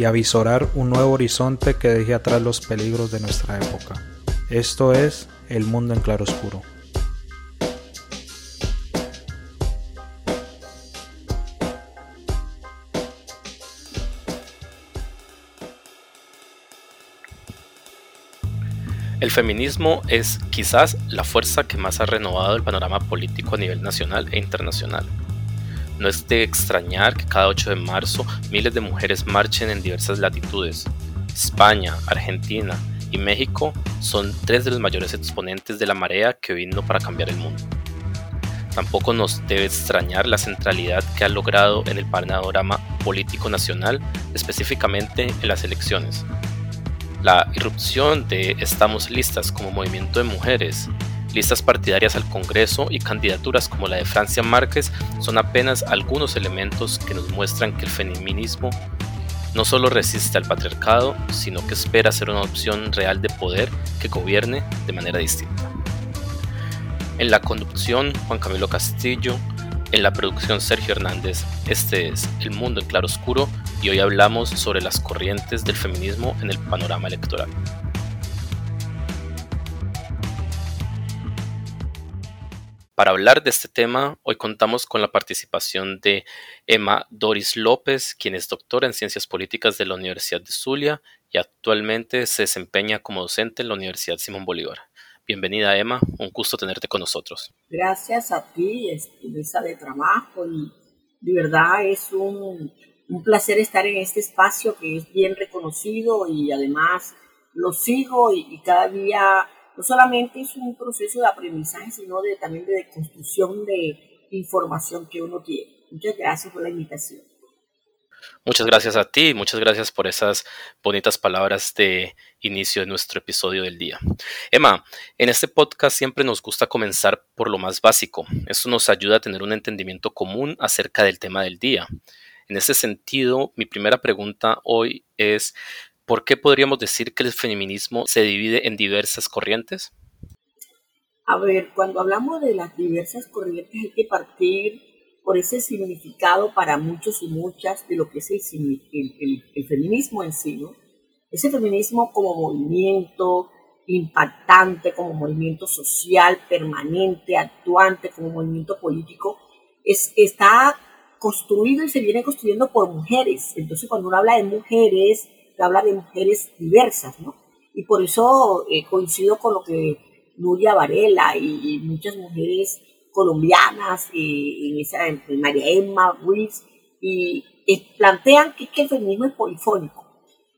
y avisorar un nuevo horizonte que deje atrás los peligros de nuestra época. Esto es El Mundo en Claroscuro. El feminismo es quizás la fuerza que más ha renovado el panorama político a nivel nacional e internacional. No es de extrañar que cada 8 de marzo miles de mujeres marchen en diversas latitudes. España, Argentina y México son tres de los mayores exponentes de la marea que vino para cambiar el mundo. Tampoco nos debe extrañar la centralidad que ha logrado en el panorama político nacional, específicamente en las elecciones, la irrupción de Estamos Listas como movimiento de mujeres, listas partidarias al Congreso y candidaturas como la de Francia Márquez son apenas algunos elementos que nos muestran que el feminismo no solo resiste al patriarcado, sino que espera ser una opción real de poder que gobierne de manera distinta. En la conducción, Juan Camilo Castillo, en la producción Sergio Hernández, este es El Mundo en Claroscuro y hoy hablamos sobre las corrientes del feminismo en el panorama electoral. Para hablar de este tema, hoy contamos con la participación de Emma Doris López, quien es doctora en Ciencias Políticas de la Universidad de Zulia y actualmente se desempeña como docente en la Universidad Simón Bolívar. Bienvenida Emma, un gusto tenerte con nosotros. Gracias a ti, es mesa de trabajo y de verdad es un placer estar en este espacio que es bien reconocido y además lo sigo y, cada día no solamente es un proceso de aprendizaje, sino de, también de construcción de información que uno tiene. Muchas gracias por la invitación. Muchas gracias a ti, muchas gracias por esas bonitas palabras de inicio de nuestro episodio del día. Emma, en este podcast siempre nos gusta comenzar por lo más básico. Esto nos ayuda a tener un entendimiento común acerca del tema del día. En ese sentido, mi primera pregunta hoy es, ¿por qué podríamos decir que el feminismo se divide en diversas corrientes? A ver, cuando hablamos de las diversas corrientes hay que partir por ese significado para muchos y muchas de lo que es el, el, feminismo en sí, ¿no? Ese feminismo como movimiento impactante, como movimiento social permanente, actuante, como movimiento político, es, está construido y se viene construyendo por mujeres. Entonces, cuando uno habla de mujeres, habla de mujeres diversas, ¿no? Y por eso eh, coincido con lo que Nuria Varela y, muchas mujeres colombianas, y, en esa, María Emma, Ruiz, y, plantean que, el feminismo es polifónico.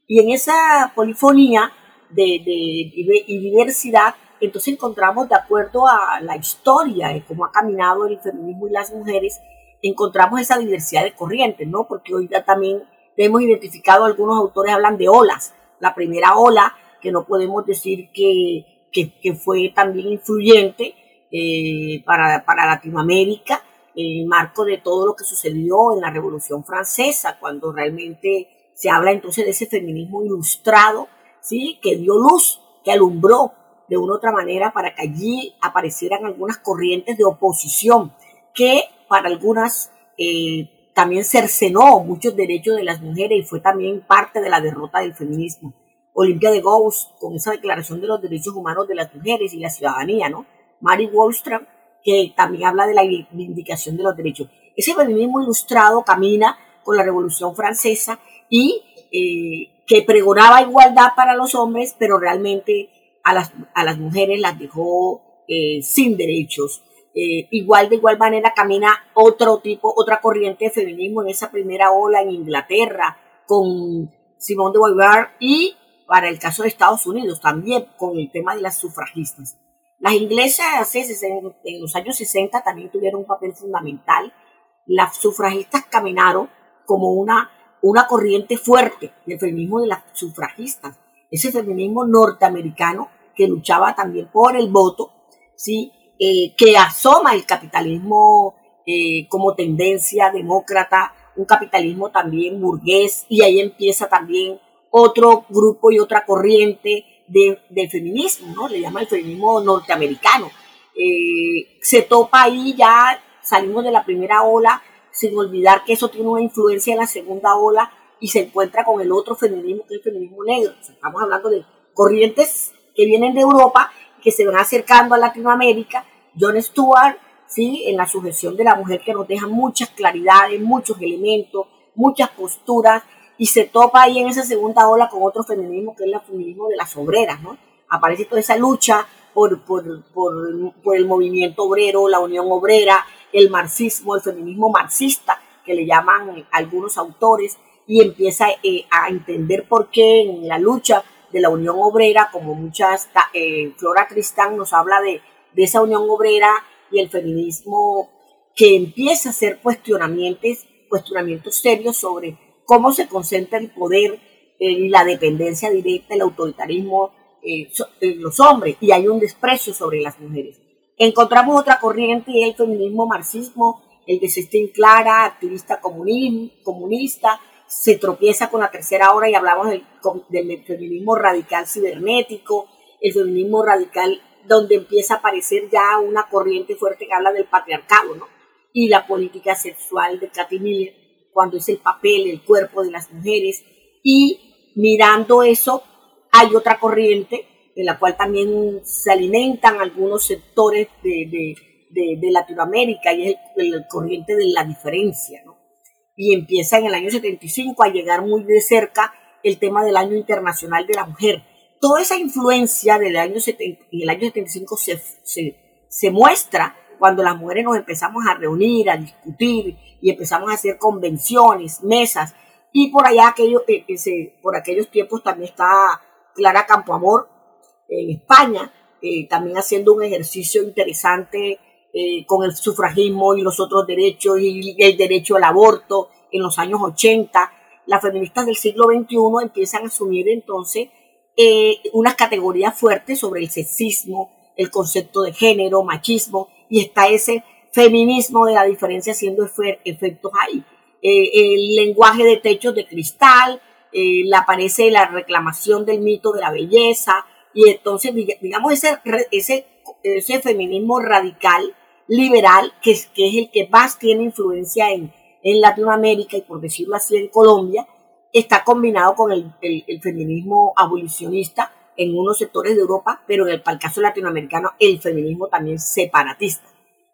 Y en esa polifonía de, de, y diversidad, entonces encontramos, de acuerdo a la historia de cómo ha caminado el feminismo y las mujeres, encontramos esa diversidad de corrientes, ¿no? Porque hoy ya también hemos identificado, algunos autores hablan de olas. La primera ola, que no podemos decir que, que, fue también influyente eh, para, para Latinoamérica, en el marco de todo lo que sucedió en la Revolución Francesa, cuando realmente se habla entonces de ese feminismo ilustrado, ¿sí? Que dio luz, que alumbró de una u otra manera para que allí aparecieran algunas corrientes de oposición que para algunas eh, también cercenó muchos derechos de las mujeres y fue también parte de la derrota del feminismo. Olimpia de Gauss, con esa declaración de los derechos humanos de las mujeres y la ciudadanía, ¿no? Mary Wollström, que también habla de la vindicación de los derechos. Ese feminismo ilustrado camina con la Revolución Francesa y eh, que pregonaba igualdad para los hombres, pero realmente a las, a las mujeres las dejó eh, sin derechos. Eh, igual de igual manera camina otro tipo, otra corriente de feminismo en esa primera ola en Inglaterra con Simone de Beauvoir y para el caso de Estados Unidos también con el tema de las sufragistas. Las inglesas en los años 60 también tuvieron un papel fundamental. Las sufragistas caminaron como una, una corriente fuerte del feminismo de las sufragistas. ese feminismo norteamericano que luchaba también por el voto, ¿sí? Eh, que asoma el capitalismo eh, como tendencia demócrata, un capitalismo también burgués, y ahí empieza también otro grupo y otra corriente de, feminismo, ¿no? Le llama el feminismo norteamericano. Eh, se topa ahí ya, salimos de la primera ola, sin olvidar que eso tiene una influencia en la segunda ola y se encuentra con el otro feminismo, que es el feminismo negro. estamos hablando de corrientes que vienen de Europa, que se van acercando a Latinoamérica. John Stewart, ¿sí? en la sujeción de la mujer, que nos deja muchas claridades, muchos elementos, muchas posturas, y se topa ahí en esa segunda ola con otro feminismo, que es el feminismo de las obreras. ¿no? Aparece toda esa lucha por, por, por, por el movimiento obrero, la unión obrera, el marxismo, el feminismo marxista, que le llaman algunos autores, y empieza eh, a entender por qué en la lucha de la Unión Obrera, como muchas, eh, Flora Cristán nos habla de, de, esa Unión Obrera y el feminismo que empieza a hacer cuestionamientos, cuestionamientos serios sobre cómo se concentra el poder eh, y la dependencia directa, el autoritarismo en los hombres, y hay un desprecio sobre las mujeres. Encontramos otra corriente, el feminismo marxismo, el de Clara, activista comunista, se tropieza con la tercera hora y hablamos del, feminismo radical cibernético, el feminismo radical donde empieza a aparecer ya una corriente fuerte que habla del patriarcado, ¿no? Y la política sexual de Cathy Miller, cuando es el papel, el cuerpo de las mujeres. Y mirando eso, hay otra corriente en la cual también se alimentan algunos sectores de, Latinoamérica y es el, el corriente de la diferencia, ¿no? y empieza en el año 75 a llegar muy de cerca el tema del año internacional de la mujer. Toda esa influencia del año 70, en el año 75 se, se, se muestra cuando las mujeres nos empezamos a reunir, a discutir y empezamos a hacer convenciones, mesas. Y por allá, aquello, eh, eh, por aquellos tiempos también está Clara Campoamor en España, eh, también haciendo un ejercicio interesante eh, con el sufragismo y los otros derechos y el derecho al aborto en los años 80, las feministas del siglo XXI empiezan a asumir entonces eh, unas categorías fuertes sobre el sexismo, el concepto de género, machismo, y está ese feminismo de la diferencia haciendo efectos ahí. Eh, el lenguaje de techos de cristal, le aparece la reclamación del mito de la belleza, y entonces, digamos, ese, ese, ese feminismo radical liberal, que es, que es el que más tiene influencia en, en Latinoamérica y por decirlo así en Colombia, está combinado con el, el, feminismo abolicionista en unos sectores de Europa, pero en el, para latinoamericano el feminismo también separatista.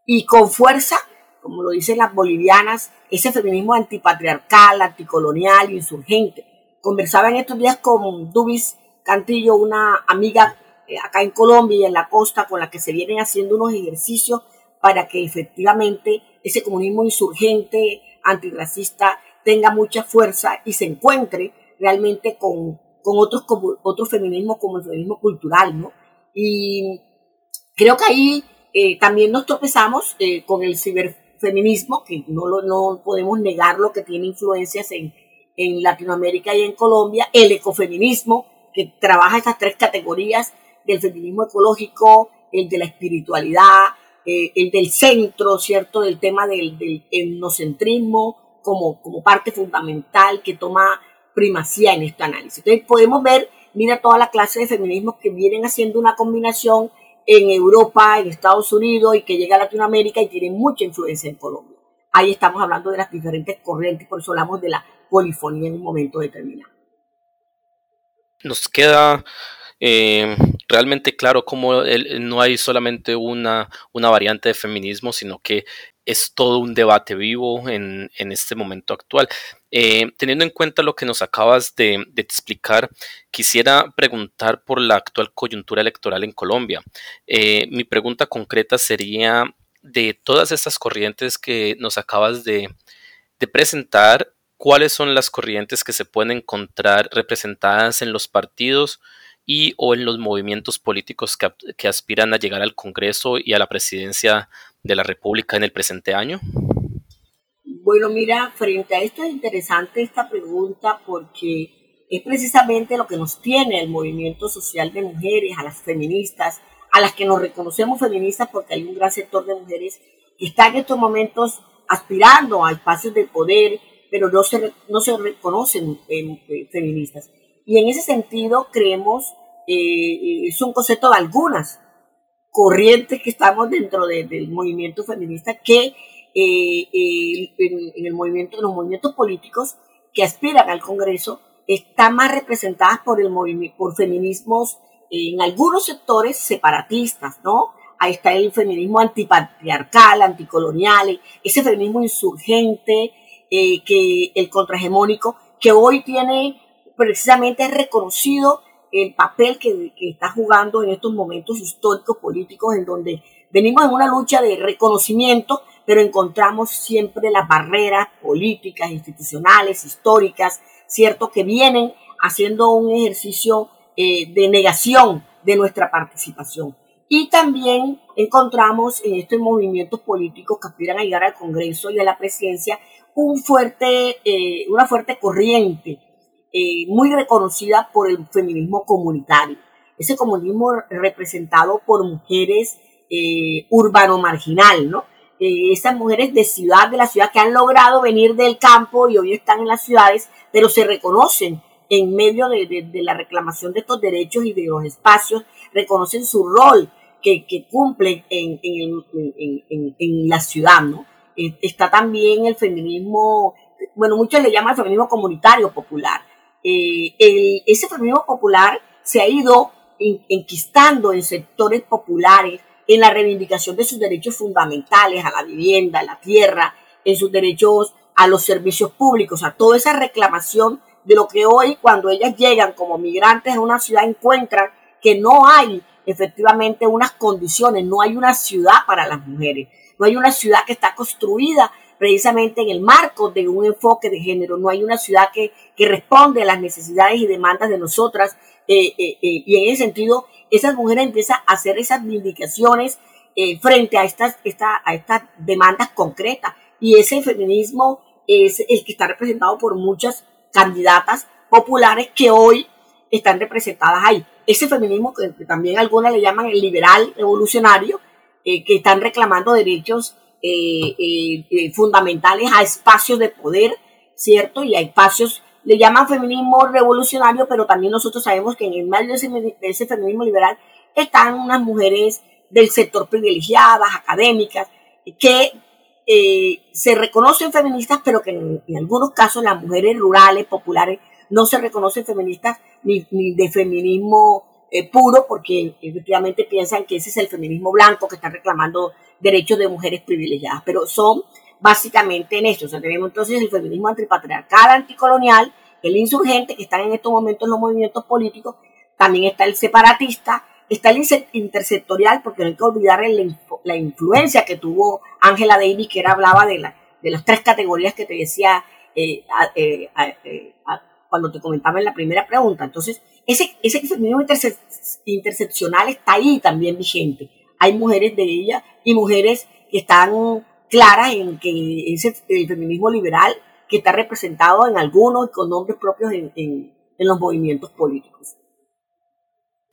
Y con fuerza, como lo dicen las bolivianas, ese feminismo antipatriarcal, anticolonial, insurgente. Conversaba en estos días con Dubis Cantillo, una amiga eh, acá en Colombia y en la costa, con la que se vienen haciendo unos ejercicios para que efectivamente ese comunismo insurgente, antirracista, tenga mucha fuerza y se encuentre realmente con, con otros, como, otros feminismos como el feminismo cultural, ¿no? Y creo que ahí eh, también nos tropezamos eh, con el ciberfeminismo, que no, lo, no podemos negarlo, que tiene influencias en, en Latinoamérica y en Colombia, el ecofeminismo, que trabaja estas tres categorías del feminismo ecológico, el de la espiritualidad, eh, el del centro, ¿cierto? Del tema del, del etnocentrismo como, como parte fundamental que toma primacía en este análisis. Entonces podemos ver, mira toda la clase de feminismos que vienen haciendo una combinación en Europa, en Estados Unidos y que llega a Latinoamérica y tienen mucha influencia en Colombia. Ahí estamos hablando de las diferentes corrientes, por eso hablamos de la polifonía en un momento determinado. Nos queda eh, realmente claro cómo no hay solamente una, una variante de feminismo, sino que es todo un debate vivo en, este momento actual. Eh, teniendo en cuenta lo que nos acabas de, explicar, quisiera preguntar por la actual coyuntura electoral en Colombia. Eh, mi pregunta concreta sería de todas estas corrientes que nos acabas de presentar, ¿cuáles son las corrientes que se pueden encontrar representadas en los partidos y o en los movimientos políticos que, aspiran a llegar al Congreso y a la presidencia de la República en el presente año? Bueno, mira, frente a esto es interesante esta pregunta porque es precisamente lo que nos tiene el movimiento social de mujeres, a las feministas, a las que nos reconocemos feministas porque hay un gran sector de mujeres que están en estos momentos aspirando a espacios de poder, pero no se, no se reconocen feministas. Y en ese sentido creemos, eh, es un concepto de algunas corrientes que estamos dentro del movimiento feminista que eh, en, el movimiento, en los movimientos políticos que aspiran al Congreso están más representadas por, el por feminismos en algunos sectores separatistas, ¿no? Ahí está el feminismo antipatriarcal, anticolonial, ese feminismo insurgente, eh, que el contrahegemónico, que hoy tiene precisamente reconocido el papel que, que, está jugando en estos momentos históricos políticos en donde venimos en una lucha de reconocimiento, pero encontramos siempre las barreras políticas, institucionales, históricas, cierto, que vienen haciendo un ejercicio eh, de negación de nuestra participación. Y también encontramos en estos movimientos políticos que aspiran a llegar al Congreso y a la presidencia un fuerte, eh, una fuerte corriente eh, muy reconocida por el feminismo comunitario. Ese comunismo representado por mujeres urbano marginal, ¿no? esas mujeres de ciudad, de la ciudad que han logrado venir del campo y hoy están en las ciudades, pero se reconocen en medio de, la reclamación de estos derechos y de los espacios, reconocen su rol que, que cumplen en, en, la ciudad, ¿no? Eh, está también el feminismo, bueno, muchos le llaman feminismo comunitario popular. Eh, ese feminismo popular se ha ido enquistando en sectores populares, en la reivindicación de sus derechos fundamentales, a la vivienda, a la tierra, en sus derechos a los servicios públicos, a toda esa reclamación de lo que hoy cuando ellas llegan como migrantes a una ciudad encuentran que no hay efectivamente unas condiciones, no hay una ciudad para las mujeres, no hay una ciudad que está construida precisamente en el marco de un enfoque de género, no hay una ciudad que, que responde a las necesidades y demandas de nosotras eh, eh, eh, y en ese sentido esas mujeres empiezan a hacer esas vindicaciones frente a estas, esta, a estas demandas concretas y ese feminismo es el que está representado por muchas candidatas populares que hoy están representadas ahí. Ese feminismo que, también algunas le llaman el liberal revolucionario, eh, que están reclamando derechos eh, eh, fundamentales a espacios de poder, ¿cierto? Y a espacios, le llaman feminismo revolucionario, pero también nosotros sabemos que en el medio de ese, feminismo liberal están unas mujeres del sector privilegiadas, académicas, que eh, se reconocen feministas, pero que en, algunos casos las mujeres rurales, populares, no se reconocen feministas ni, de feminismo eh, puro, porque efectivamente piensan que ese es el feminismo blanco que está reclamando derechos de mujeres privilegiadas, pero son básicamente en esto. O sea, tenemos entonces el feminismo antipatriarcal, anticolonial, el insurgente, que están en estos momentos en los movimientos políticos, también está el separatista, está el intersectorial, porque no hay que olvidar la influencia que tuvo Angela Davis, que era, hablaba de, la, de las tres categorías que te decía eh, eh, eh, cuando te comentaba en la primera pregunta. Entonces, ese, ese feminismo interseccional está ahí también vigente. Hay mujeres de ella y mujeres que están claras en que ese el feminismo liberal que está representado en algunos con nombres propios en, en los movimientos políticos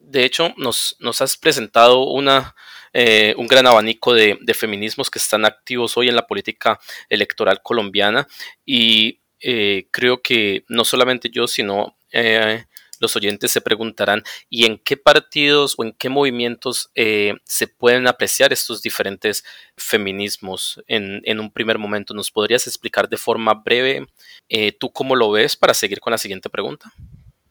de hecho, nos, nos has presentado una, eh, un gran abanico de, feminismos que están activos hoy en la política electoral colombiana y eh, creo que no solamente yo, sino eh, los oyentes se preguntarán, ¿y en qué partidos o en qué movimientos se pueden apreciar estos diferentes feminismos en, en, un primer momento? ¿Nos podrías explicar de forma breve tú cómo lo ves para seguir con la siguiente pregunta?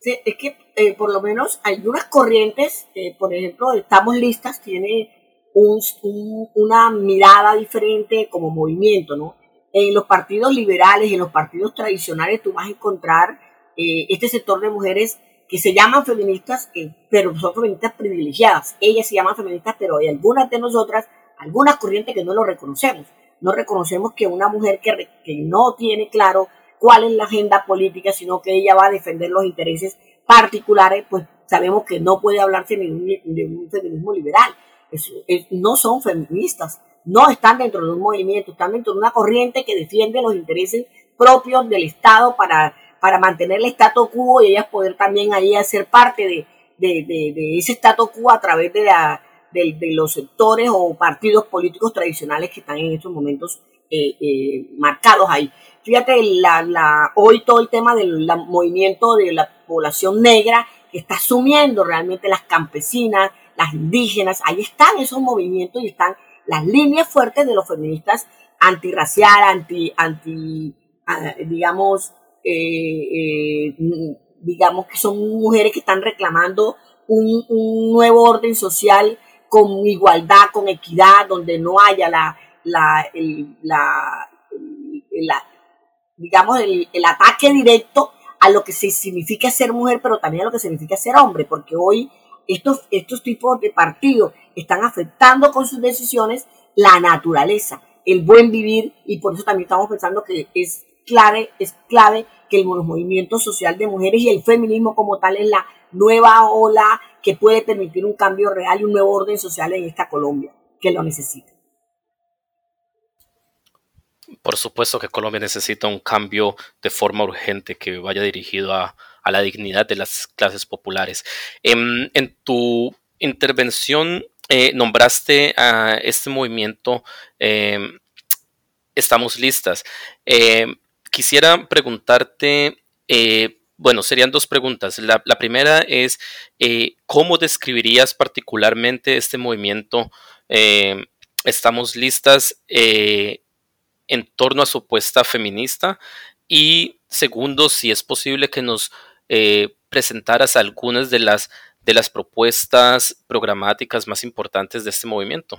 es que eh, por lo menos hay unas corrientes, eh, por ejemplo, Estamos Listas tiene una mirada diferente como movimiento, ¿no? En los partidos liberales, en los partidos tradicionales, tú vas a encontrar eh, este sector de mujeres que se llaman feministas, pero son feministas privilegiadas. Ellas se llaman feministas, pero hay algunas de nosotras, algunas corrientes que no lo reconocemos. No reconocemos que una mujer que, que no tiene claro cuál es la agenda política, sino que ella va a defender los intereses particulares, pues sabemos que no puede hablarse de un, feminismo liberal. no son feministas, no están dentro de un movimiento, están dentro de una corriente que defiende los intereses propios del Estado para, para mantener el status quo y ellas poder también ahí hacer parte de, de, ese status quo a través de, la, de, los sectores o partidos políticos tradicionales que están en estos momentos eh, eh, marcados ahí. Fíjate, la, la, hoy todo el tema del movimiento de la población negra que está asumiendo realmente las campesinas, las indígenas, ahí están esos movimientos y están las líneas fuertes de los feministas antirracial, anti, anti ah, digamos, eh, eh, digamos que son mujeres que están reclamando un, nuevo orden social con igualdad, con equidad, donde no haya la, la, la, digamos, el, el, ataque directo a lo que significa ser mujer, pero también a lo que significa ser hombre, porque hoy estos, estos tipos de partidos están afectando con sus decisiones la naturaleza, el buen vivir, y por eso también estamos pensando que es clave, es clave que el movimiento social de mujeres y el feminismo como tal es la nueva ola que puede permitir un cambio real y un nuevo orden social en esta Colombia, que lo necesita. Por supuesto que Colombia necesita un cambio de forma urgente que vaya dirigido a, la dignidad de las clases populares. En, tu intervención eh, nombraste a este movimiento em, Estamos listas. Em, quisiera preguntarte, eh, bueno, serían dos preguntas. La, primera es, eh, ¿cómo describirías particularmente este movimiento? Eh, estamos listas en torno a su apuesta feminista. Y segundo, si es posible que nos presentaras algunas de las, de las propuestas programáticas más importantes de este movimiento.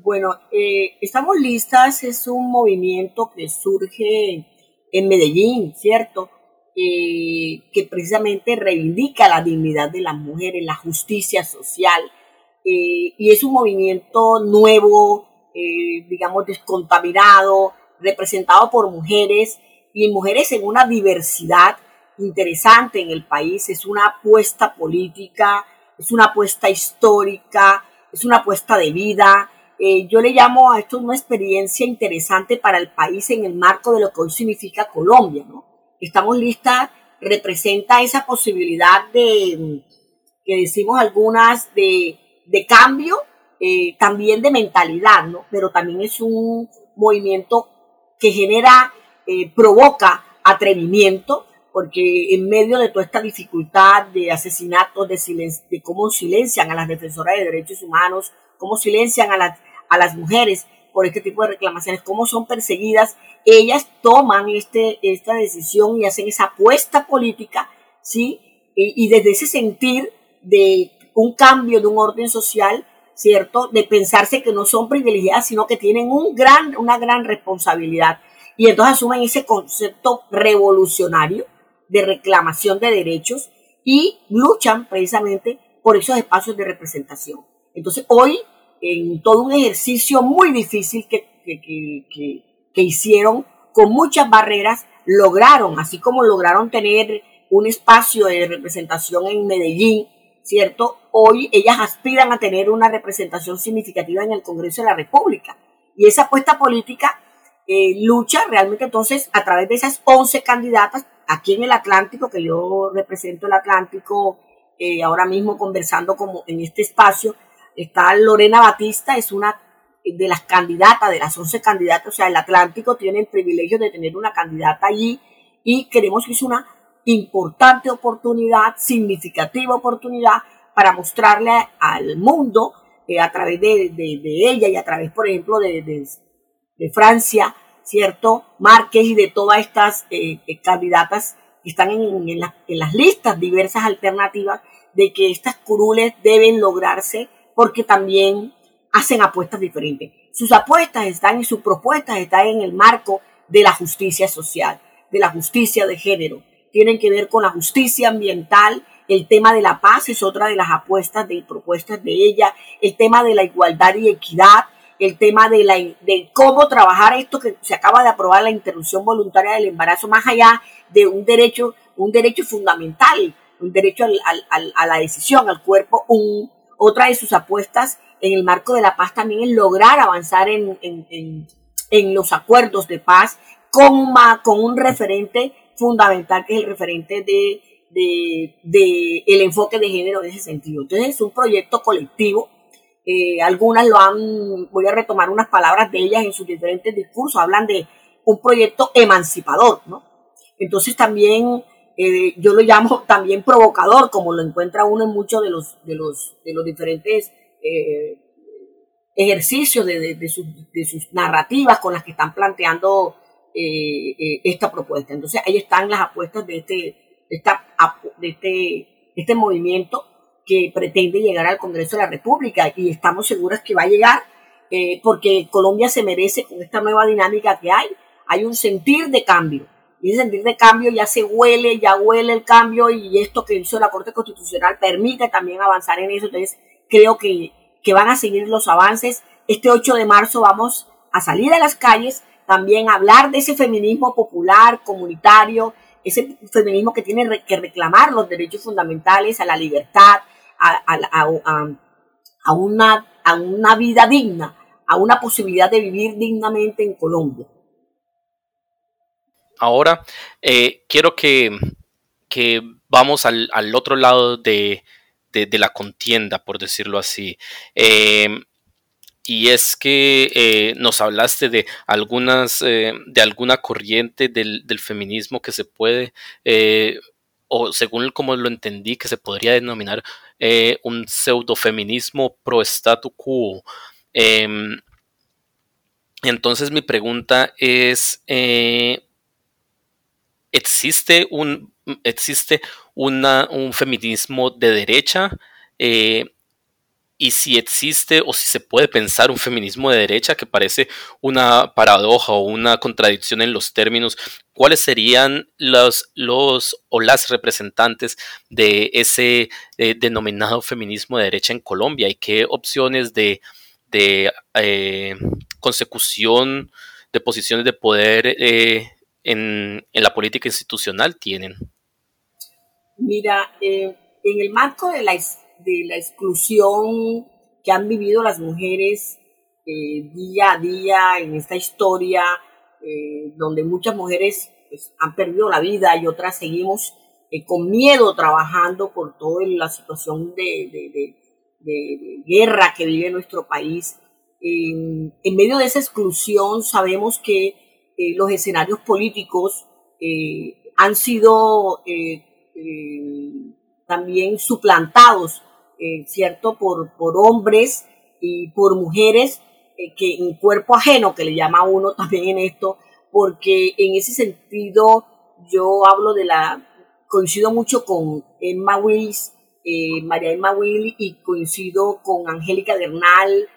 Bueno, eh, Estamos Listas es un movimiento que surge en Medellín, ¿cierto? Eh, que precisamente reivindica la dignidad de las mujeres, la justicia social, eh, y es un movimiento nuevo, digamos, descontaminado, representado por mujeres y mujeres en una diversidad interesante en el país. Es una apuesta política, es una apuesta histórica, es una apuesta de vida, eh, yo le llamo a esto una experiencia interesante para el país en el marco de lo que hoy significa Colombia. ¿no? Estamos listas, representa esa posibilidad de, que decimos algunas, de, de cambio, eh, también de mentalidad, ¿no? pero también es un movimiento que genera, eh, provoca atrevimiento, porque en medio de toda esta dificultad de asesinatos, de, de cómo silencian a las defensoras de derechos humanos, cómo silencian a las a las mujeres por este tipo de reclamaciones, cómo son perseguidas, ellas toman este, esta decisión y hacen esa apuesta política, ¿sí? Y, desde ese sentir de un cambio de un orden social, ¿cierto? De pensarse que no son privilegiadas, sino que tienen un gran, una gran responsabilidad. Y entonces asumen ese concepto revolucionario de reclamación de derechos y luchan precisamente por esos espacios de representación. Entonces, hoy en todo un ejercicio muy difícil que, que, hicieron con muchas barreras, lograron, así como lograron tener un espacio de representación en Medellín, ¿cierto? Hoy ellas aspiran a tener una representación significativa en el Congreso de la República. Y esa apuesta política eh, lucha realmente entonces a través de esas 11 candidatas aquí en el Atlántico, que yo represento el Atlántico eh, ahora mismo conversando como en este espacio, Está Lorena Batista, es una de las candidatas, de las 11 candidatas, o sea, el Atlántico tiene el privilegio de tener una candidata allí y queremos que es una importante oportunidad, significativa oportunidad para mostrarle al mundo eh, a través de, ella y a través, por ejemplo, de, Francia, ¿cierto? Márquez y de todas estas eh, eh, candidatas que están en, en las listas diversas alternativas de que estas curules deben lograrse porque también hacen apuestas diferentes. Sus apuestas están y sus propuestas están en el marco de la justicia social, de la justicia de género. Tienen que ver con la justicia ambiental, el tema de la paz es otra de las apuestas de propuestas de ella, el tema de la igualdad y equidad, el tema de, la, de cómo trabajar esto que se acaba de aprobar la interrupción voluntaria del embarazo, más allá de un derecho, un derecho fundamental, un derecho a la decisión, al cuerpo, un, otra de sus apuestas en el marco de la paz también es lograr avanzar en, los acuerdos de paz con, con un referente fundamental que es el referente de, de, el enfoque de género en ese sentido. Entonces es un proyecto colectivo. Eh, algunas lo han, voy a retomar unas palabras de ellas en sus diferentes discursos, hablan de un proyecto emancipador, ¿no? Entonces también eh, yo lo llamo también provocador, como lo encuentra uno en muchos de los, de los, de los diferentes eh, ejercicios de, de, sus, narrativas con las que están planteando eh, esta propuesta. Entonces ahí están las apuestas de este, esta, de este, este movimiento que pretende llegar al Congreso de la República y estamos seguros que va a llegar porque Colombia se merece con esta nueva dinámica que hay, hay un sentir de cambio y ese sentir de cambio ya se huele, ya huele el cambio y esto que hizo la Corte Constitucional permite también avanzar en eso. Entonces creo que, que van a seguir los avances. Este 8 de marzo vamos a salir a las calles, también a hablar de ese feminismo popular, comunitario, ese feminismo que tiene que reclamar los derechos fundamentales, a la libertad, a, una, a una vida digna, a una posibilidad de vivir dignamente en Colombia. Ahora eh, quiero que, vamos al, otro lado de, la contienda, por decirlo así. Em, y es que eh, nos hablaste de algunas, eh, de alguna corriente del, feminismo que se puede, o según como lo entendí, que se podría denominar un pseudofeminismo pro statu quo. Em, entonces mi pregunta es, existe un, existe una, un feminismo de derecha eh, y si existe o si se puede pensar un feminismo de derecha que parece una paradoja o una contradicción en los términos, ¿cuáles serían los, los o las representantes de ese eh, denominado feminismo de derecha en Colombia y qué opciones de, de eh, consecución de posiciones de poder en, la política institucional tienen? Mira, eh, en el marco de la, de la exclusión que han vivido las mujeres eh, día a día en esta historia, eh, donde muchas mujeres pues, han perdido la vida y otras seguimos con miedo trabajando por toda la situación de, de, guerra que vive nuestro país. en medio de esa exclusión sabemos que eh, los escenarios políticos eh, han sido eh, también suplantados, ¿cierto?, por, por hombres y por mujeres que en cuerpo ajeno, que le llama uno también en esto, porque en ese sentido yo hablo de la, coincido mucho con Emma Wills, María Emma Wills, y coincido con Angélica Bernal,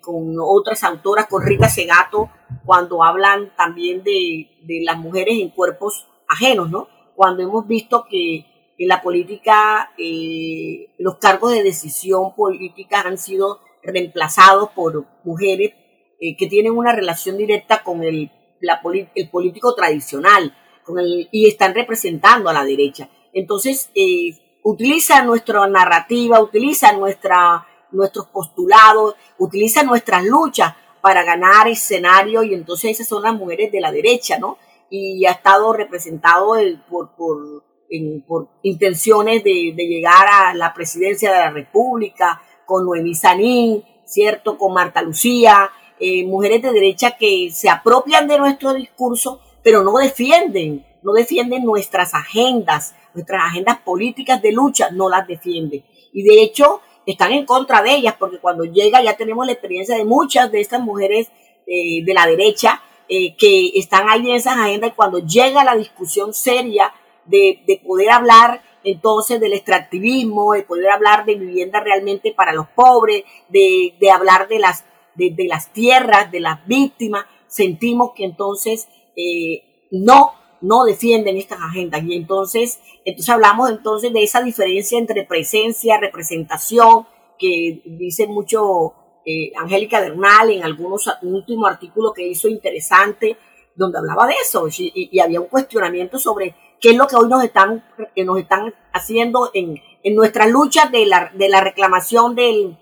con otras autoras, con Rita Segato, cuando hablan también de, las mujeres en cuerpos ajenos, ¿no? Cuando hemos visto que en la política eh, los cargos de decisión política han sido reemplazados por mujeres eh, que tienen una relación directa con el, el político tradicional con el, y están representando a la derecha. Entonces, eh, utiliza nuestra narrativa, utiliza nuestra, nuestros postulados, utiliza nuestras luchas para ganar escenario y entonces esas son las mujeres de la derecha, ¿no? Y ha estado representado por, por, por intenciones de, de, llegar a la presidencia de la República, con Noemí Sanín, ¿cierto? Con Marta Lucía, eh, mujeres de derecha que se apropian de nuestro discurso, pero no defienden, no defienden nuestras agendas, nuestras agendas políticas de lucha, no las defienden. Y de hecho, están en contra de ellas, porque cuando llega ya tenemos la experiencia de muchas de estas mujeres eh, de la derecha eh, que están ahí en esas agendas y cuando llega la discusión seria de, de, poder hablar entonces del extractivismo, de poder hablar de vivienda realmente para los pobres, de, de hablar de las, de, de, las tierras, de las víctimas, sentimos que entonces eh, no no defienden estas agendas. Y entonces, entonces hablamos entonces de esa diferencia entre presencia, representación, que dice mucho eh, Angélica Bernal en algunos últimos artículos que hizo interesante, donde hablaba de eso, y, había un cuestionamiento sobre qué es lo que hoy nos están, nos están haciendo en, en nuestras luchas de la, de la reclamación del,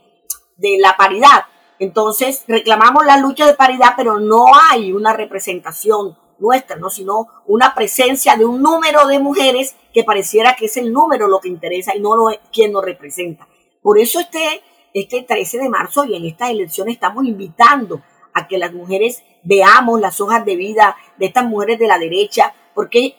de la paridad. Entonces, reclamamos la lucha de paridad, pero no hay una representación nuestra, ¿no? sino una presencia de un número de mujeres que pareciera que es el número lo que interesa y no lo, quien nos representa. Por eso este, este 13 de marzo y en estas elecciones estamos invitando a que las mujeres veamos las hojas de vida de estas mujeres de la derecha, porque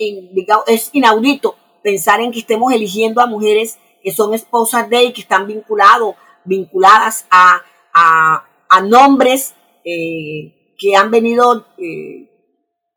es inaudito pensar en que estemos eligiendo a mujeres que son esposas de y que están vinculados, vinculadas a, a, nombres eh, que han venido eh,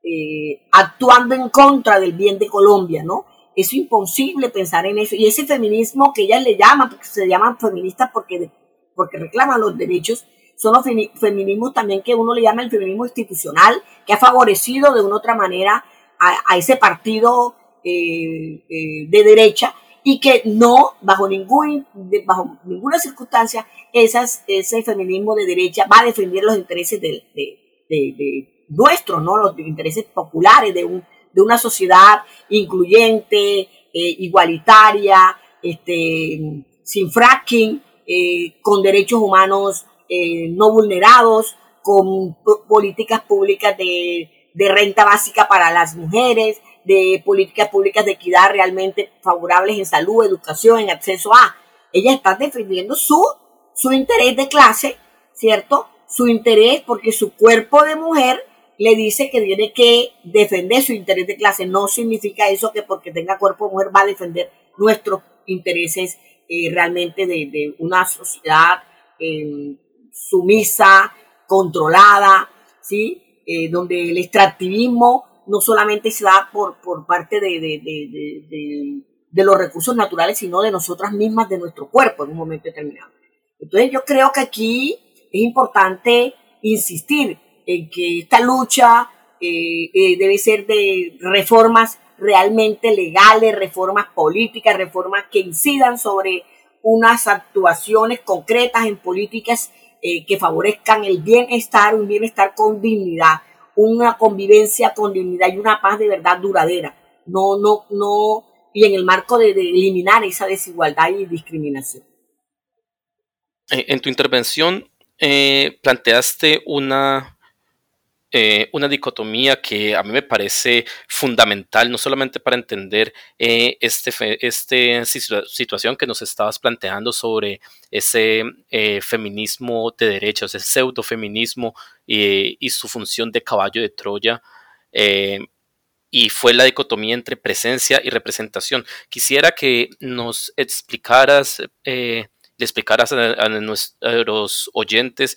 eh, actuando en contra del bien de Colombia, ¿no? Es imposible pensar en eso. Y ese feminismo que ellas le llaman, porque se llaman feministas porque, porque reclaman los derechos, son los feminismos también que uno le llama el feminismo institucional, que ha favorecido de una otra manera a, ese partido eh, eh, de derecha y que no, bajo, ningún, bajo ninguna circunstancia, esas, ese feminismo de derecha va a defender los intereses de, de, nuestros, ¿no? los intereses populares de, un, de una sociedad incluyente, eh, igualitaria, este, sin fracking, con derechos humanos eh, no vulnerados, con políticas públicas de, renta básica para las mujeres, de políticas públicas de equidad realmente favorables en salud, educación, en acceso a. Ella está defendiendo su, su interés de clase, ¿cierto? Su interés porque su cuerpo de mujer le dice que tiene que defender su interés de clase. No significa eso que porque tenga cuerpo de mujer va a defender nuestros intereses eh, realmente de, una sociedad eh, sumisa, controlada, ¿sí? Eh, donde el extractivismo no solamente se da por, por parte de, de, los recursos naturales, sino de nosotras mismas, de nuestro cuerpo en un momento determinado. Entonces yo creo que aquí es importante insistir en que esta lucha eh, eh, debe ser de reformas realmente legales, reformas políticas, reformas que incidan sobre unas actuaciones concretas en políticas eh, que favorezcan el bienestar, un bienestar con dignidad, una convivencia con dignidad y una paz de verdad duradera. No, no, no, y en el marco de, eliminar esa desigualdad y discriminación. En, tu intervención eh, planteaste una eh, una dicotomía que a mí me parece fundamental, no solamente para entender eh, este, este situación que nos estabas planteando sobre ese eh, feminismo de derecha, ese pseudo-feminismo y su función de caballo de Troya. y fue la dicotomía entre presencia y representación. Quisiera que nos explicaras le explicaras a, nuestros oyentes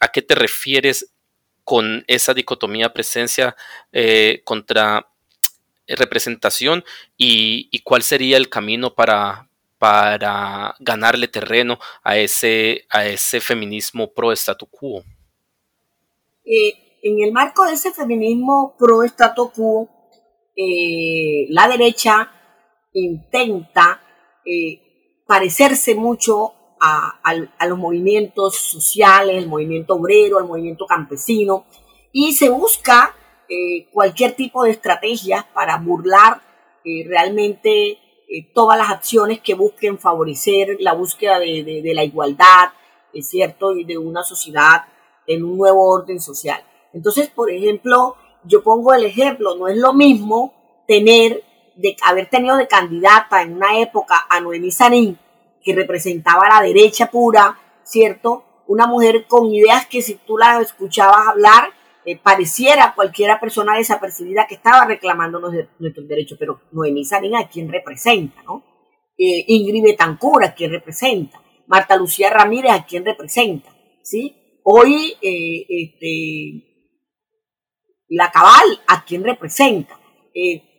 a qué te refieres con esa dicotomía presencia eh, contra representación y, cuál sería el camino para, para ganarle terreno a ese, a ese feminismo pro statu quo. Eh, en el marco de ese feminismo pro statu quo, eh, la derecha intenta parecerse mucho a, los movimientos sociales, el movimiento obrero, el movimiento campesino, y se busca eh, cualquier tipo de estrategia para burlar eh, realmente eh, todas las acciones que busquen favorecer la búsqueda de, de la igualdad, es cierto, y de una sociedad en un nuevo orden social. Entonces, por ejemplo, yo pongo el ejemplo, no es lo mismo tener, de haber tenido de candidata en una época a Noemí Sanín, que representaba la derecha pura, ¿cierto? Una mujer con ideas que si tú la escuchabas hablar, eh, pareciera cualquiera persona desapercibida que estaba reclamando nuestros derechos, pero Noemí Sarín a quien representa, ¿no? Eh, Ingrid Betancourt a quien representa, Marta Lucía Ramírez a quien representa, ¿sí? Hoy, eh, este, la Cabal a quien representa.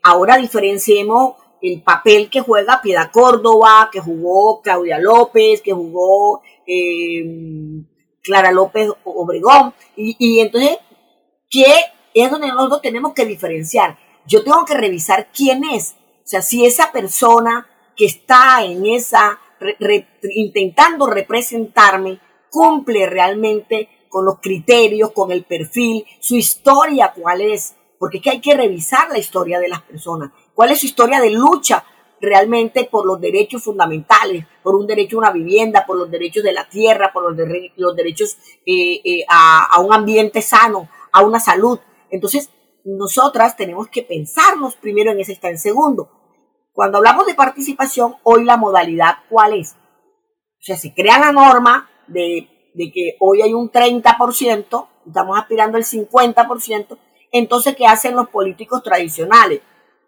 ahora diferenciemos el papel que juega Piedad Córdoba, que jugó Claudia López, que jugó eh, Clara López Obregón. Y, entonces, ¿qué es donde nosotros tenemos que diferenciar? Yo tengo que revisar quién es. O sea, si esa persona que está en esa, intentando representarme, cumple realmente con los criterios, con el perfil, su historia, cuál es. Porque es que hay que revisar la historia de las personas cuál es su historia de lucha realmente por los derechos fundamentales, por un derecho a una vivienda, por los derechos de la tierra, por los, derechos eh, eh, a, un ambiente sano, a una salud. Entonces, nosotras tenemos que pensarnos primero en ese está en segundo. Cuando hablamos de participación, hoy la modalidad, ¿cuál es? O sea, se crea la norma de, de que hoy hay un 30%, estamos aspirando al 50%, entonces, ¿qué hacen los políticos tradicionales?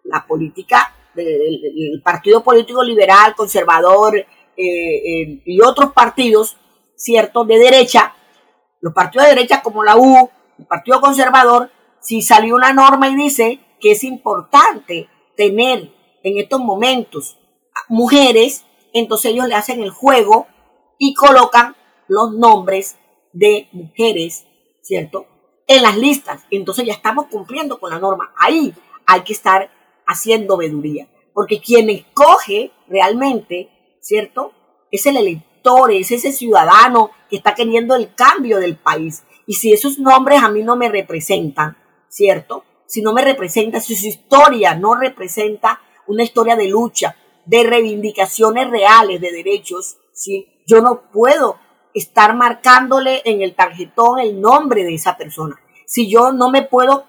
La política del, Partido Político Liberal, Conservador eh, eh, y otros partidos, ¿cierto?, de derecha, los partidos de derecha como la U, el Partido Conservador, si salió una norma y dice que es importante tener en estos momentos mujeres, entonces ellos le hacen el juego y colocan los nombres de mujeres, ¿cierto? En las listas. Entonces ya estamos cumpliendo con la norma. Ahí hay que estar haciendo veduría. Porque quien escoge realmente, ¿cierto? Es el elector, es ese ciudadano que está queriendo el cambio del país. Y si esos nombres a mí no me representan, ¿cierto? Si no me representa, si su historia no representa una historia de lucha, de reivindicaciones reales de derechos, ¿sí? Yo no puedo estar marcándole en el tarjetón el nombre de esa persona. Si yo no me puedo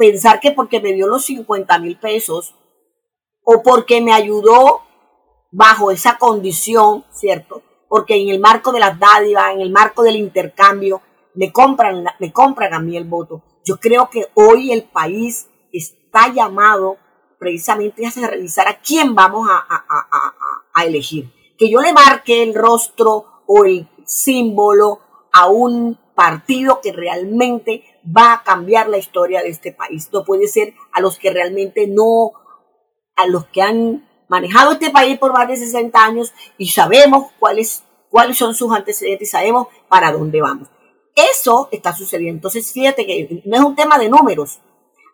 pensar que porque me dio los 50 mil pesos o porque me ayudó bajo esa condición, ¿cierto? Porque en el marco de las dádivas, en el marco del intercambio, me compran, me compran a mí el voto. Yo creo que hoy el país está llamado precisamente a revisar a quién vamos a, a elegir. Que yo le marque el rostro o el símbolo a un partido que realmente va a cambiar la historia de este país. No puede ser a los que realmente no, a los que han manejado este país por más de 60 años y sabemos cuáles, cuáles son sus antecedentes y sabemos para dónde vamos. Eso está sucediendo. Entonces, fíjate que no es un tema de números.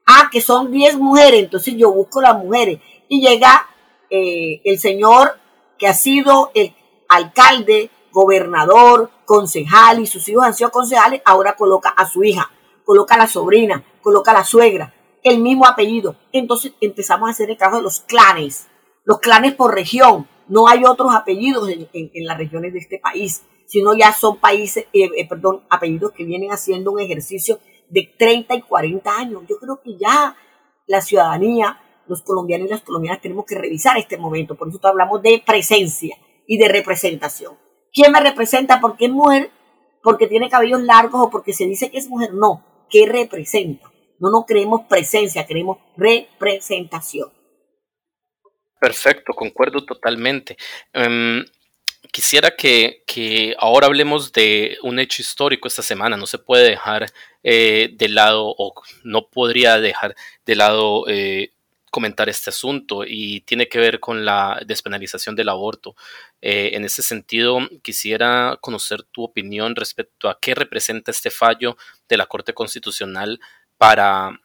Ah, que son 10 mujeres, entonces yo busco las mujeres. Y llega eh, el señor que ha sido el alcalde, gobernador, concejal y sus hijos han sido concejales, ahora coloca a su hija coloca la sobrina, coloca la suegra, el mismo apellido. Entonces empezamos a hacer el caso de los clanes, los clanes por región. No hay otros apellidos en, las regiones de este país, sino ya son países, eh, eh, perdón, apellidos que vienen haciendo un ejercicio de 30 y 40 años. Yo creo que ya la ciudadanía, los colombianos y las colombianas tenemos que revisar este momento. Por eso hablamos de presencia y de representación. ¿Quién me representa? Porque es mujer, porque tiene cabellos largos o porque se dice que es mujer. No, qué representa. No nos creemos presencia, queremos representación. Perfecto, concuerdo totalmente. Em, quisiera que, ahora hablemos de un hecho histórico esta semana. No se puede dejar eh, de lado, o no podría dejar de lado eh, comentar este asunto y tiene que ver con la despenalización del aborto. Eh, en ese sentido, quisiera conocer tu opinión respecto a qué representa este fallo de la Corte Constitucional para,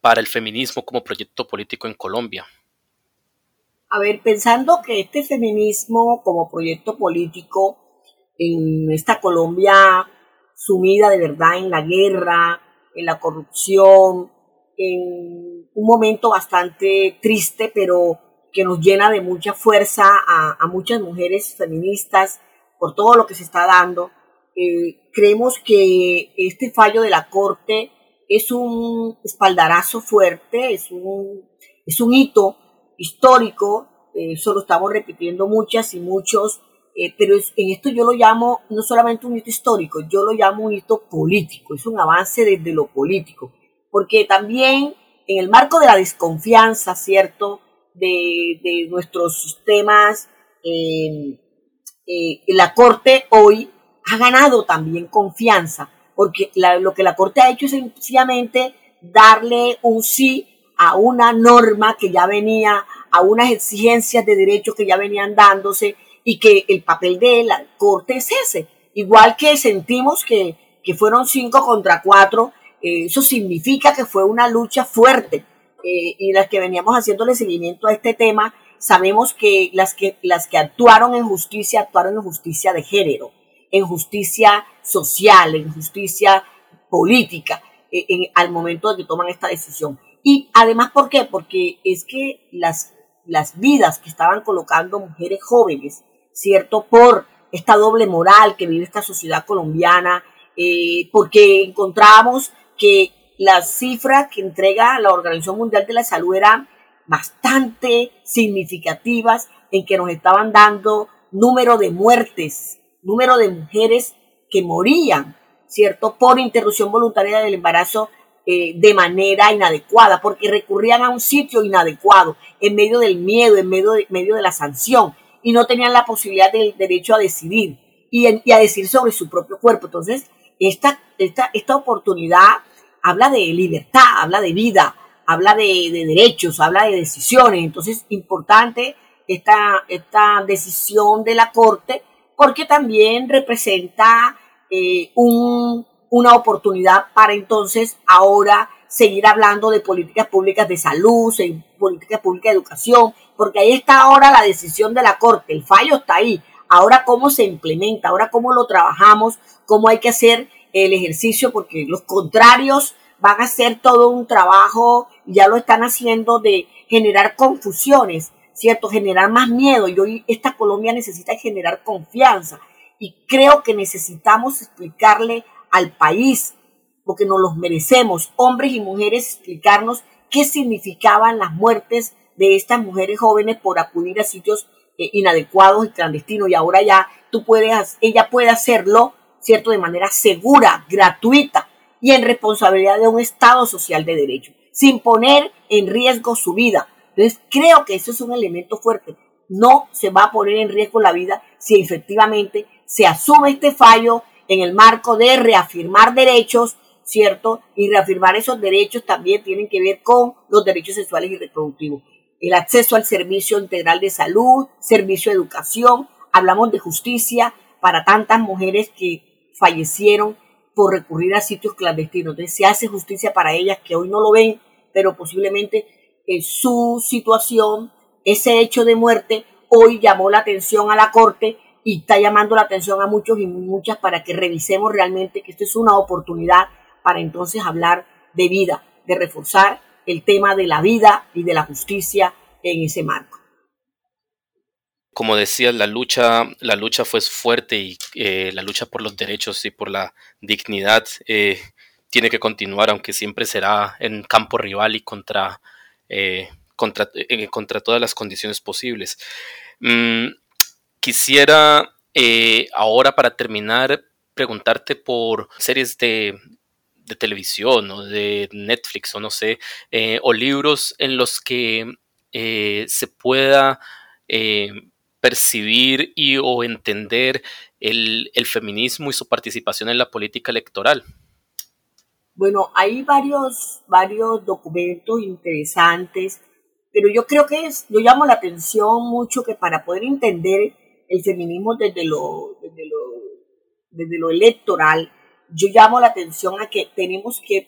para el feminismo como proyecto político en Colombia. A ver, pensando que este feminismo como proyecto político en esta Colombia sumida de verdad en la guerra, en la corrupción, en un momento bastante triste, pero que nos llena de mucha fuerza a, muchas mujeres feministas por todo lo que se está dando. Eh, creemos que este fallo de la Corte es un espaldarazo fuerte, es un, es un hito histórico, eh, eso lo estamos repitiendo muchas y muchos, eh, pero en esto yo lo llamo no solamente un hito histórico, yo lo llamo un hito político, es un avance desde lo político porque también en el marco de la desconfianza, ¿cierto?, de, nuestros sistemas, eh, la Corte hoy ha ganado también confianza, porque lo que la Corte ha hecho es sencillamente darle un sí a una norma que ya venía, a unas exigencias de derechos que ya venían dándose y que el papel de la Corte es ese. Igual que sentimos que, que fueron cinco contra cuatro eh, eso significa que fue una lucha fuerte eh, y las que veníamos haciéndole seguimiento a este tema, sabemos que las, que las que actuaron en justicia actuaron en justicia de género, en justicia social, en justicia política, eh, al momento de que toman esta decisión. Y además, ¿por qué? Porque es que las, las vidas que estaban colocando mujeres jóvenes, ¿cierto? Por esta doble moral que vive esta sociedad colombiana, porque encontramos que las cifras que entrega la Organización Mundial de la Salud eran bastante significativas en que nos estaban dando número de muertes, número de mujeres que morían, ¿cierto? Por interrupción voluntaria del embarazo eh, de manera inadecuada, porque recurrían a un sitio inadecuado, en medio del miedo, en medio de, medio de la sanción, y no tenían la posibilidad del derecho a decidir y, a decir sobre su propio cuerpo. Entonces, esta, esta oportunidad habla de libertad, habla de vida, habla de, derechos, habla de decisiones. Entonces, importante esta, esta decisión de la Corte porque también representa eh, un, una oportunidad para entonces ahora seguir hablando de políticas públicas de salud, políticas públicas de educación, porque ahí está ahora la decisión de la Corte, el fallo está ahí. Ahora cómo se implementa, ahora cómo lo trabajamos, cómo hay que hacer el ejercicio, porque los contrarios van a hacer todo un trabajo, ya lo están haciendo, de generar confusiones, ¿cierto? Generar más miedo. Y hoy esta Colombia necesita generar confianza. Y creo que necesitamos explicarle al país, porque nos los merecemos, hombres y mujeres, explicarnos qué significaban las muertes de estas mujeres jóvenes por acudir a sitios eh, inadecuados y clandestinos. Y ahora ya tú puedes, ella puede hacerlo, ¿cierto? De manera segura, gratuita y en responsabilidad de un Estado social de derecho, sin poner en riesgo su vida. Entonces, creo que eso es un elemento fuerte. No se va a poner en riesgo la vida si efectivamente se asume este fallo en el marco de reafirmar derechos, ¿cierto? Y reafirmar esos derechos también tienen que ver con los derechos sexuales y reproductivos. El acceso al servicio integral de salud, servicio de educación, hablamos de justicia para tantas mujeres que fallecieron por recurrir a sitios clandestinos. Entonces se hace justicia para ellas que hoy no lo ven, pero posiblemente en su situación, ese hecho de muerte, hoy llamó la atención a la Corte y está llamando la atención a muchos y muchas para que revisemos realmente que esto es una oportunidad para entonces hablar de vida, de reforzar el tema de la vida y de la justicia en ese marco. Como decías, la lucha, la lucha fue fuerte y eh, la lucha por los derechos y por la dignidad eh, tiene que continuar, aunque siempre será en campo rival y contra, eh, contra, contra todas las condiciones posibles. Mm, Quisiera eh, ahora para terminar preguntarte por series de, televisión o de Netflix o no sé, eh, o libros en los que eh, se pueda percibir y o entender el, feminismo y su participación en la política electoral. Bueno, hay varios, varios documentos interesantes, pero yo creo que es, yo llamo la atención mucho que para poder entender el feminismo desde lo, desde lo, desde lo electoral, yo llamo la atención a que tenemos que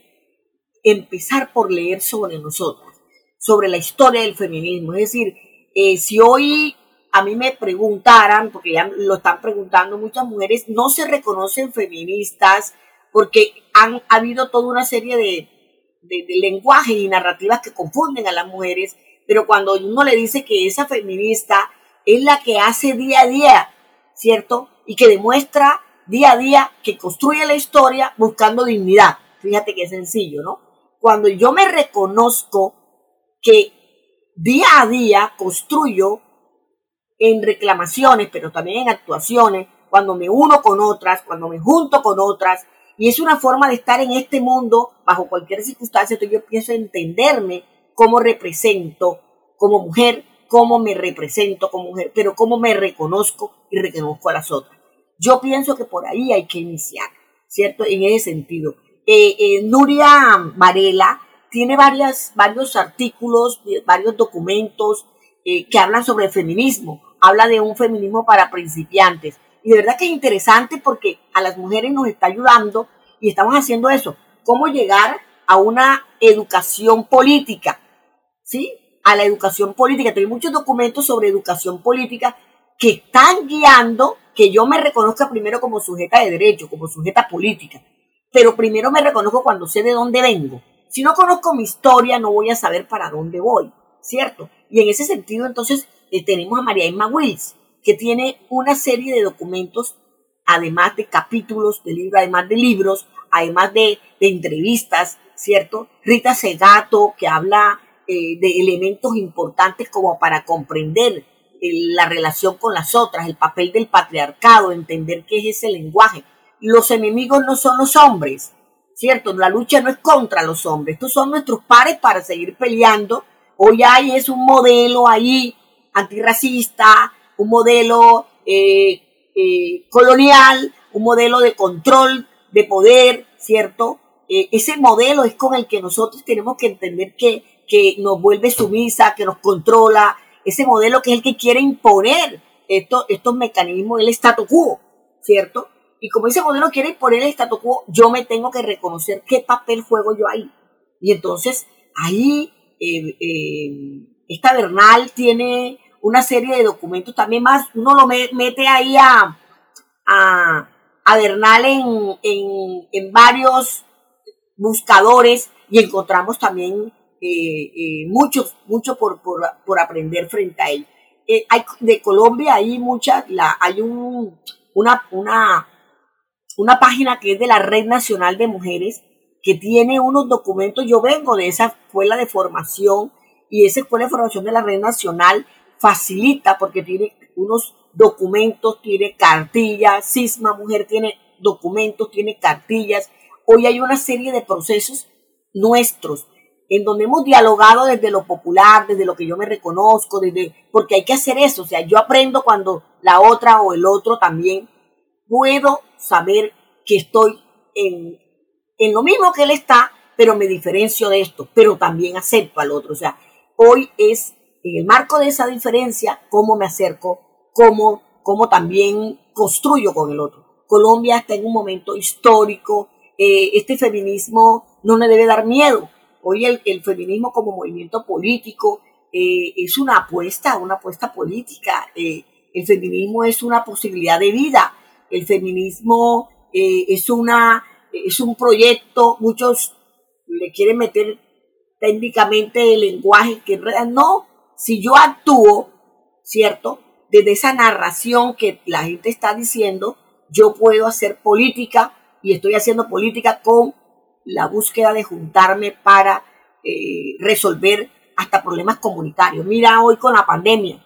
empezar por leer sobre nosotras, sobre la historia del feminismo. Es decir, eh, si hoy a mí me preguntaran, porque ya lo están preguntando muchas mujeres, no se reconocen feministas porque han habido toda una serie de, de, de lenguajes y narrativas que confunden a las mujeres, pero cuando uno le dice que esa feminista es la que hace día a día, ¿cierto? Y que demuestra día a día que construye la historia buscando dignidad. Fíjate qué sencillo, ¿no? Cuando yo me reconozco que día a día construyo en reclamaciones, pero también en actuaciones, cuando me uno con otras, cuando me junto con otras, y es una forma de estar en este mundo bajo cualquier circunstancia, entonces yo a entenderme cómo represento como mujer, cómo me represento como mujer, pero cómo me reconozco y reconozco a las otras. Yo pienso que por ahí hay que iniciar, ¿cierto? En ese sentido. Eh, eh, Nuria Varela tiene varias, varios artículos, varios documentos eh, que hablan sobre el feminismo. Habla de un feminismo para principiantes. Y de verdad que es interesante porque a las mujeres nos está ayudando y estamos haciendo eso. Cómo llegar a una educación política, ¿sí? a la educación política. Tengo muchos documentos sobre educación política que están guiando que yo me reconozca primero como sujeta de derecho, como sujeta política. Pero primero me reconozco cuando sé de dónde vengo. Si no conozco mi historia, no voy a saber para dónde voy, ¿cierto? Y en ese sentido, entonces, eh, tenemos a María Emma Wills, que tiene una serie de documentos, además de capítulos de libros, además de libros, además de, de entrevistas, ¿cierto? Rita Segato, que habla eh, de elementos importantes como para comprender la relación con las otras, el papel del patriarcado, entender qué es ese lenguaje. Los enemigos no son los hombres, ¿cierto? La lucha no es contra los hombres, estos son nuestros pares para seguir peleando. Hoy hay es un modelo ahí antirracista, un modelo eh, eh, colonial, un modelo de control, de poder, ¿cierto? Eh, ese modelo es con el que nosotros tenemos que entender que, que nos vuelve sumisa, que nos controla, ese modelo que es el que quiere imponer estos, estos mecanismos, el statu quo, ¿cierto? Y como ese modelo quiere imponer el statu quo, yo me tengo que reconocer qué papel juego yo ahí. Y entonces ahí eh, eh, esta Bernal tiene una serie de documentos también más, uno lo mete ahí a, a, a Bernal en, en, en varios buscadores y encontramos también eh, eh, mucho, mucho por, por, por, aprender frente a él. Eh, hay, de Colombia hay muchas, hay un, una, una, una página que es de la Red Nacional de Mujeres que tiene unos documentos, yo vengo de esa escuela de formación y esa escuela de formación de la Red Nacional facilita porque tiene unos documentos, tiene cartillas, Sisma Mujer tiene documentos, tiene cartillas. Hoy hay una serie de procesos nuestros en donde hemos dialogado desde lo popular, desde lo que yo me reconozco, desde, porque hay que hacer eso, o sea, yo aprendo cuando la otra o el otro también puedo saber que estoy en, en lo mismo que él está, pero me diferencio de esto, pero también acepto al otro, o sea, hoy es en el marco de esa diferencia cómo me acerco, cómo, cómo también construyo con el otro. Colombia está en un momento histórico, eh, este feminismo no me debe dar miedo, Hoy el, feminismo como movimiento político eh, es una apuesta, una apuesta política. Eh, el feminismo es una posibilidad de vida. El feminismo es, una, es un proyecto, muchos le quieren meter técnicamente el lenguaje que en realidad no. Si yo actúo, ¿cierto? Desde esa narración que la gente está diciendo, yo puedo hacer política y estoy haciendo política con la búsqueda de juntarme para eh, resolver hasta problemas comunitarios. Mira hoy con la pandemia,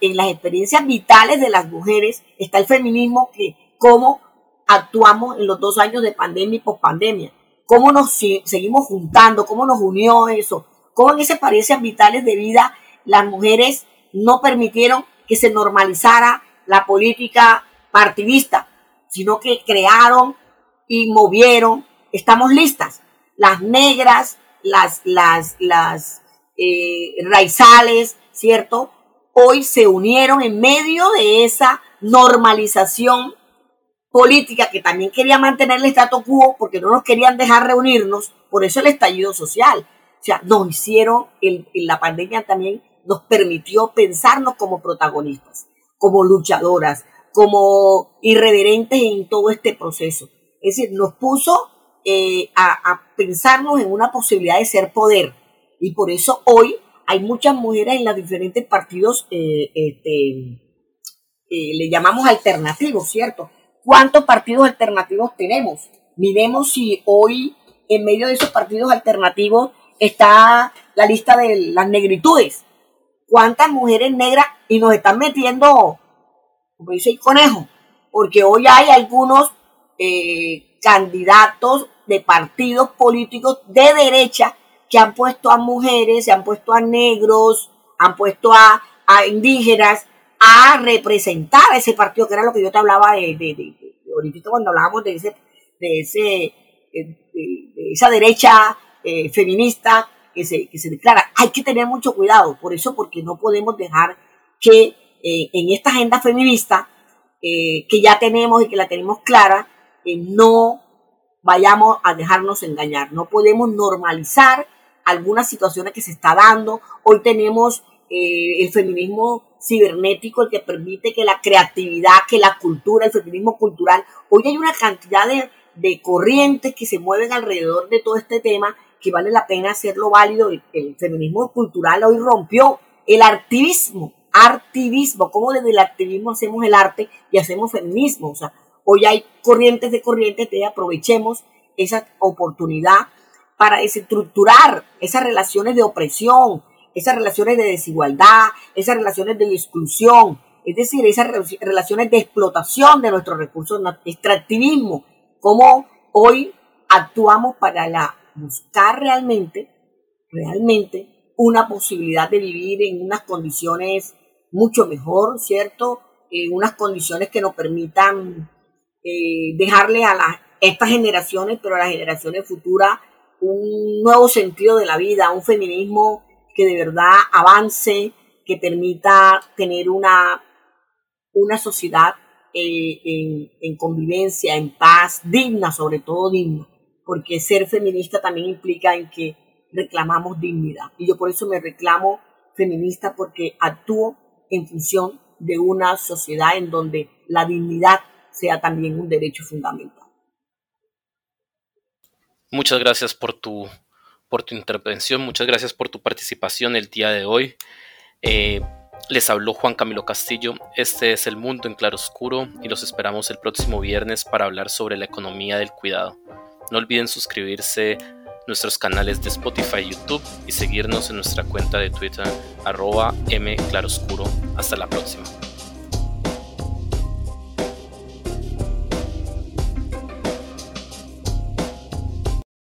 en las experiencias vitales de las mujeres está el feminismo, que cómo actuamos en los dos años de pandemia y pospandemia, cómo nos seguimos juntando, cómo nos unió eso, cómo en esas experiencias vitales de vida las mujeres no permitieron que se normalizara la política partidista, sino que crearon y movieron estamos listas. Las negras, las, las, las eh, raizales, ¿cierto? Hoy se unieron en medio de esa normalización política que también quería mantener el status quo porque no nos querían dejar reunirnos, por eso el estallido social. O sea, nos hicieron, en la pandemia también nos permitió pensarnos como protagonistas, como luchadoras, como irreverentes en todo este proceso. Es decir, nos puso eh, a, pensarnos en una posibilidad de ser poder. Y por eso hoy hay muchas mujeres en los diferentes partidos, eh, este, eh, le llamamos alternativos, ¿cierto? ¿Cuántos partidos alternativos tenemos? Miremos si hoy en medio de esos partidos alternativos está la lista de las negritudes. ¿Cuántas mujeres negras? Y nos están metiendo, como dice el conejo, porque hoy hay algunos candidatos de partidos políticos de derecha que han puesto a mujeres, se han puesto a negros, han puesto a, indígenas a representar a ese partido, que era lo que yo te hablaba de, de, ahorita cuando hablábamos de ese, de ese, esa derecha eh, feminista que se, que se declara. Hay que tener mucho cuidado, por eso, porque no podemos dejar que eh, en esta agenda feminista eh, que ya tenemos y que la tenemos clara, no vayamos a dejarnos engañar. No podemos normalizar algunas situaciones que se está dando. Hoy tenemos eh, el feminismo cibernético, el que permite que la creatividad, que la cultura, el feminismo cultural, hoy hay una cantidad de, corrientes que se mueven alrededor de todo este tema que vale la pena hacerlo válido. El, feminismo cultural hoy rompió el activismo, activismo, cómo desde el activismo hacemos el arte y hacemos feminismo. O sea, Hoy hay corrientes de corrientes, de aprovechemos esa oportunidad para desestructurar esas relaciones de opresión, esas relaciones de desigualdad, esas relaciones de exclusión, es decir, esas relaciones de explotación de nuestros recursos, extractivismo, cómo hoy actuamos para la, buscar realmente, realmente una posibilidad de vivir en unas condiciones mucho mejor, ¿cierto? Unas condiciones que nos permitan eh, dejarle a estas generaciones, pero a las generaciones futuras, un nuevo sentido de la vida, un feminismo que de verdad avance, que permita tener una, una sociedad eh, en, convivencia, en paz, digna, sobre todo digna, porque ser feminista también implica en que reclamamos dignidad. Y yo por eso me reclamo feminista porque actúo en función de una sociedad en donde la dignidad sea también un derecho fundamental. Muchas gracias por tu, por tu intervención, muchas gracias por tu participación el día de hoy. Eh, les habló Juan Camilo Castillo, este es El Mundo en Claroscuro y los esperamos el próximo viernes para hablar sobre la economía del cuidado. No olviden suscribirse a nuestros canales de Spotify YouTube y seguirnos en nuestra cuenta de Twitter arroba mclaroscuro. Hasta la próxima.